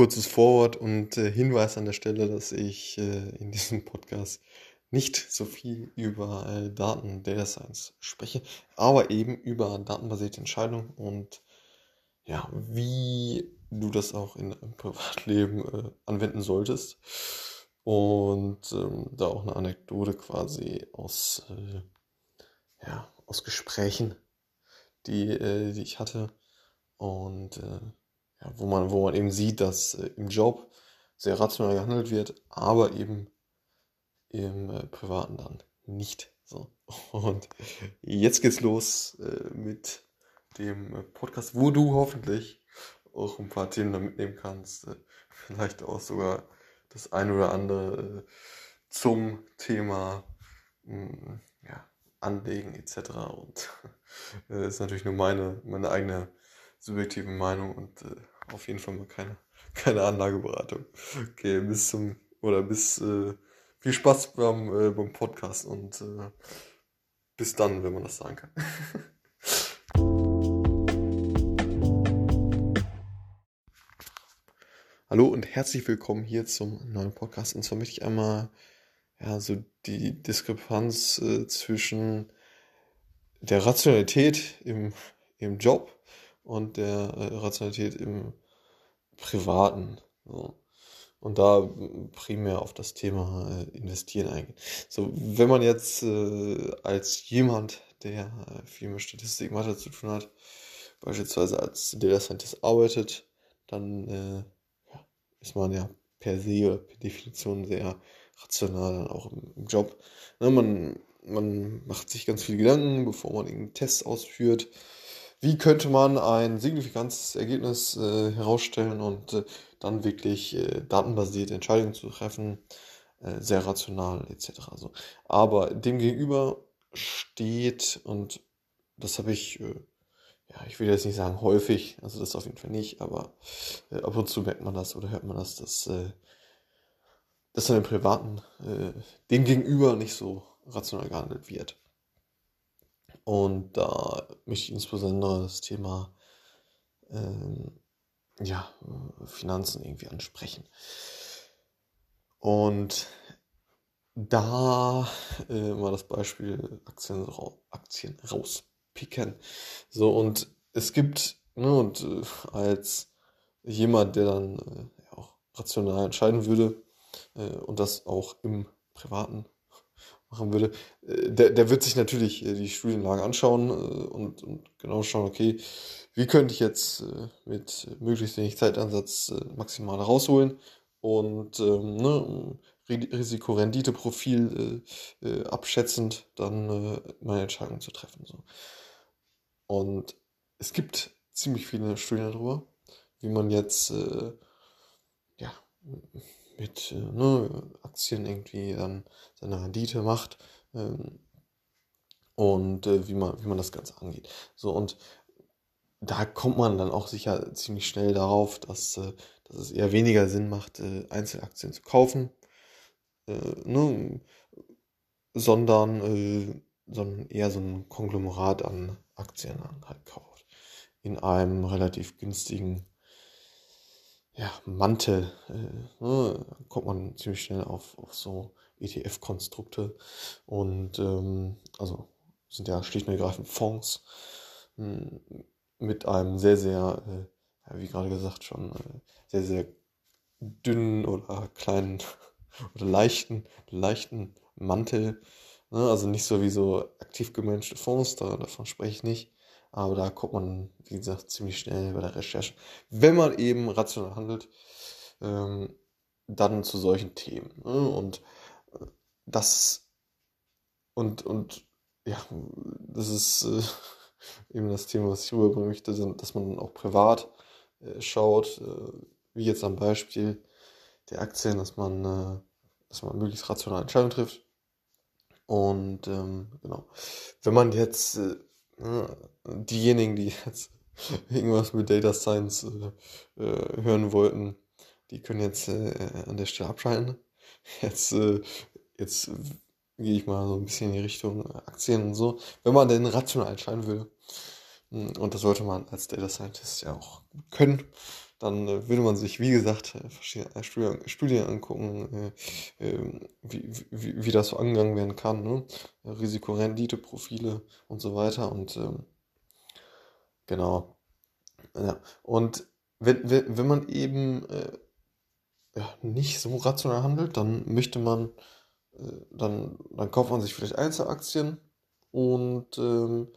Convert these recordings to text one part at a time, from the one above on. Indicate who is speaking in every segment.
Speaker 1: kurzes Vorwort und äh, Hinweis an der Stelle, dass ich äh, in diesem Podcast nicht so viel über äh, Daten Data Science spreche, aber eben über datenbasierte Entscheidungen und ja, wie du das auch in deinem Privatleben äh, anwenden solltest. Und ähm, da auch eine Anekdote quasi aus, äh, ja, aus Gesprächen, die, äh, die ich hatte. Und ja, wo, man, wo man eben sieht, dass äh, im Job sehr rational gehandelt wird, aber eben im äh, Privaten dann nicht. So. Und jetzt geht's los äh, mit dem äh, Podcast, wo du hoffentlich auch ein paar Themen da mitnehmen kannst. Äh, vielleicht auch sogar das eine oder andere äh, zum Thema hm, ja, Anlegen etc. Und äh, ist natürlich nur meine, meine eigene subjektive Meinung und äh, auf jeden Fall mal keine, keine Anlageberatung. Okay, bis zum oder bis äh, viel Spaß beim, äh, beim Podcast und äh, bis dann, wenn man das sagen kann. Hallo und herzlich willkommen hier zum neuen Podcast. Und zwar möchte ich einmal ja, so die Diskrepanz äh, zwischen der Rationalität im, im Job und der äh, Rationalität im Privaten. So. Und da primär auf das Thema äh, Investieren eingehen. So, wenn man jetzt äh, als jemand, der äh, viel mit Statistik Mathe zu tun hat, beispielsweise als Data Scientist arbeitet, dann äh, ja, ist man ja per se oder per Definition sehr rational dann auch im, im Job. Ne, man, man macht sich ganz viele Gedanken, bevor man irgendeinen Test ausführt wie könnte man ein signifikantes Ergebnis äh, herausstellen und äh, dann wirklich äh, datenbasierte Entscheidungen zu treffen, äh, sehr rational etc. So. Aber demgegenüber steht, und das habe ich, äh, ja, ich will jetzt nicht sagen häufig, also das auf jeden Fall nicht, aber äh, ab und zu merkt man das oder hört man das, dass, dass dann im Privaten dem gegenüber nicht so rational gehandelt wird. Und da möchte ich insbesondere das Thema ähm, ja, Finanzen irgendwie ansprechen. Und da äh, mal das Beispiel Aktien, Aktien rauspicken. So, und es gibt, ne, und äh, als jemand, der dann äh, auch rational entscheiden würde äh, und das auch im privaten machen würde, äh, der, der wird sich natürlich äh, die Studienlage anschauen äh, und, und genau schauen, okay, wie könnte ich jetzt mit möglichst wenig Zeitansatz maximal rausholen und ähm, ne, Risikorenditeprofil äh, abschätzend dann äh, meine Entscheidung zu treffen. So. Und es gibt ziemlich viele Studien darüber, wie man jetzt ja, mit äh, ne, Aktien irgendwie dann seine Rendite macht ähm, und äh, wie, man, wie man das Ganze angeht. So und da kommt man dann auch sicher ziemlich schnell darauf, dass, äh, dass es eher weniger Sinn macht, äh, Einzelaktien zu kaufen, äh, ne, sondern, äh, sondern eher so ein Konglomerat an Aktien halt kauft. In einem relativ günstigen ja, Mantel, äh, ne, kommt man ziemlich schnell auf, auf so ETF-Konstrukte und ähm, also sind ja schlicht und ergreifend Fonds mh, hm, mit einem sehr, sehr, äh, wie gerade gesagt schon, äh, sehr, sehr dünnen oder kleinen oder leichten, leichten Mantel. Ne? Also nicht so wie so aktiv gemanagte Fonds, da, davon spreche ich nicht. Aber da kommt man, wie gesagt, ziemlich schnell bei der Recherche, wenn man eben rational handelt, ähm, dann zu solchen Themen. Ne? Und äh, das und, und ja, das ist äh, eben das Thema, was ich rüberbringen möchte, dass man auch privat äh, schaut, äh, wie jetzt am Beispiel der Aktien, dass man, äh, dass man möglichst rational Entscheidungen trifft. Und ähm, genau, wenn man jetzt äh, diejenigen, die jetzt irgendwas mit Data Science äh, äh, hören wollten, die können jetzt äh, an der Stelle abschalten. Jetzt, äh, jetzt gehe ich mal so ein bisschen in die Richtung Aktien und so. Wenn man denn rational entscheiden will, hm, und das sollte man als Data Scientist ja auch können, dann äh, würde man sich, wie gesagt, äh, verschiedene Studien, Studien angucken, äh, ähm, wie, wie, wie das so angegangen werden kann, ne? Risikorendite-Profile und so weiter. Und ähm, genau. Ja. Und wenn, wenn, wenn man eben äh, ja, nicht so rational handelt, dann möchte man, äh, dann, dann kauft man sich vielleicht Einzelaktien und ähm,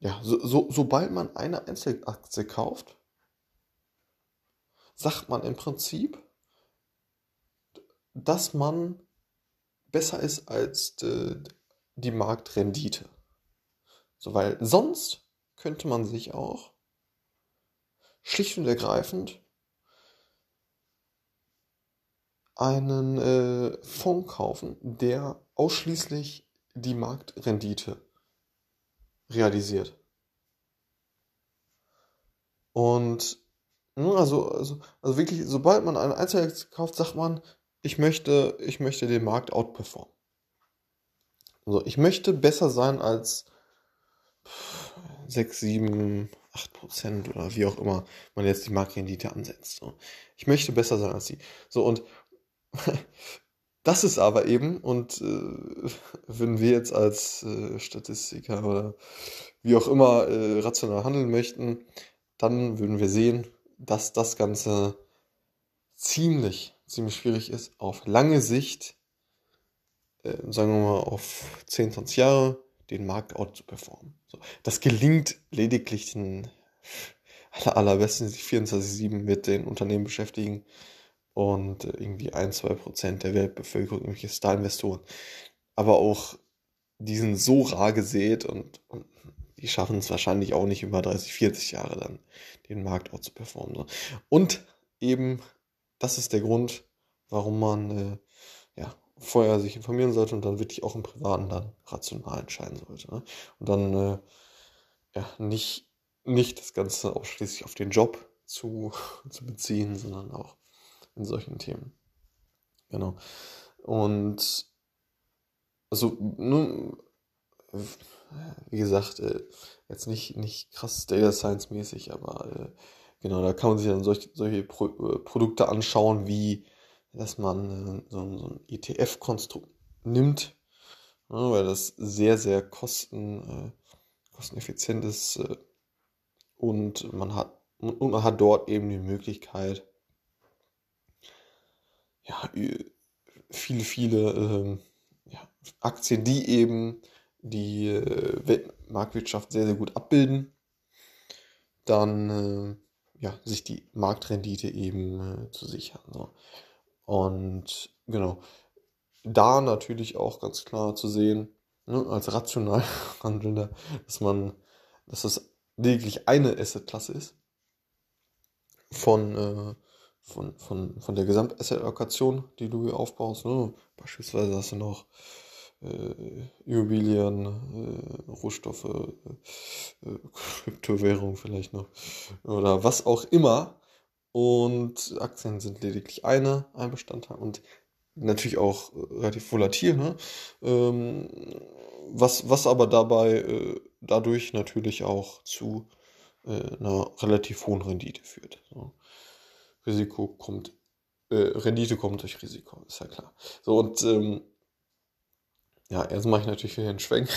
Speaker 1: ja, so, so, sobald man eine Einzelaktie kauft, sagt man im Prinzip, dass man besser ist als die, die Marktrendite. So, weil sonst könnte man sich auch schlicht und ergreifend einen äh, Fonds kaufen, der ausschließlich die Marktrendite realisiert. Und also, also, also wirklich, sobald man eine Einzelaktie kauft, sagt man, ich möchte, ich möchte den Markt outperformen. Also ich möchte besser sein als 6, 7, 8 Prozent oder wie auch immer man jetzt die Marktrendite ansetzt. So. Ich möchte besser sein als sie. So und das ist aber eben, und äh, wenn wir jetzt als äh, Statistiker oder wie auch immer äh, rational handeln möchten, dann würden wir sehen, dass das Ganze ziemlich, ziemlich schwierig ist, auf lange Sicht, äh, sagen wir mal auf 10, 20 Jahre, den Markt out zu performen. So, das gelingt lediglich den aller, allerbesten, die sich 24-7 mit den Unternehmen beschäftigen und irgendwie ein, zwei Prozent der Weltbevölkerung, irgendwelche Star-Investoren. Aber auch die sind so rar gesät und, und die schaffen es wahrscheinlich auch nicht über 30, 40 Jahre dann den Markt auch zu performen. Ne? Und eben, das ist der Grund, warum man äh, ja, vorher sich informieren sollte und dann wirklich auch im Privaten dann rational entscheiden sollte. Ne? Und dann äh, ja, nicht, nicht das Ganze ausschließlich auf den Job zu, zu beziehen, sondern auch in solchen Themen. Genau. Und also, nun, wie gesagt, äh, jetzt nicht, nicht krass Data Science mäßig, aber äh, genau, da kann man sich dann solche, solche Pro, äh, Produkte anschauen, wie dass man so, so ein ETF-Konstrukt nimmt, ja, weil das sehr, sehr kosten, kosteneffizient ist und man hat und man hat dort eben die Möglichkeit, ja, viele, viele ähm, ja, Aktien, die eben die äh, Weltmarktwirtschaft sehr, sehr gut abbilden, dann äh, ja, sich die Marktrendite eben äh, zu sichern. So. Und genau, da natürlich auch ganz klar zu sehen, ne, als rational Handelnder, dass man, dass das lediglich eine Assetklasse ist von, äh, von, von, von der Gesamtasset-Allokation, die du hier aufbaust. Ne? Beispielsweise hast du noch Immobilien, äh, Rohstoffe, äh, Kryptowährung vielleicht noch oder was auch immer. Und Aktien sind lediglich eine, ein Bestandteil und natürlich auch relativ volatil. Ne? Ähm, was, was aber dabei äh, dadurch natürlich auch zu äh, einer relativ hohen Rendite führt. So. Risiko kommt, äh, Rendite kommt durch Risiko, ist ja klar. So und ähm, ja, jetzt mache ich natürlich wieder einen Schwenk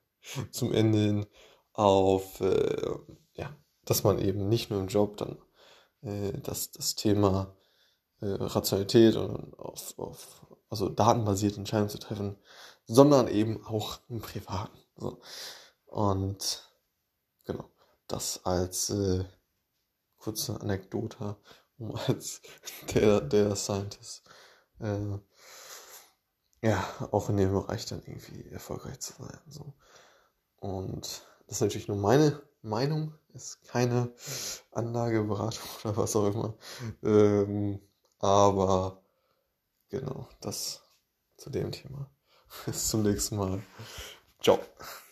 Speaker 1: zum Ende hin auf, äh, ja, dass man eben nicht nur im Job dann äh, das, das Thema äh, Rationalität und auf, auf also datenbasierte Entscheidungen zu treffen, sondern eben auch im Privaten. So. Und genau, das als äh, kurze Anekdote, um als der, der Scientist äh, ja, auch in dem Bereich dann irgendwie erfolgreich zu sein. So. Und das ist natürlich nur meine Meinung, ist keine Anlageberatung oder was auch immer. Ähm, aber genau, das zu dem Thema. Bis zum nächsten Mal. Ciao.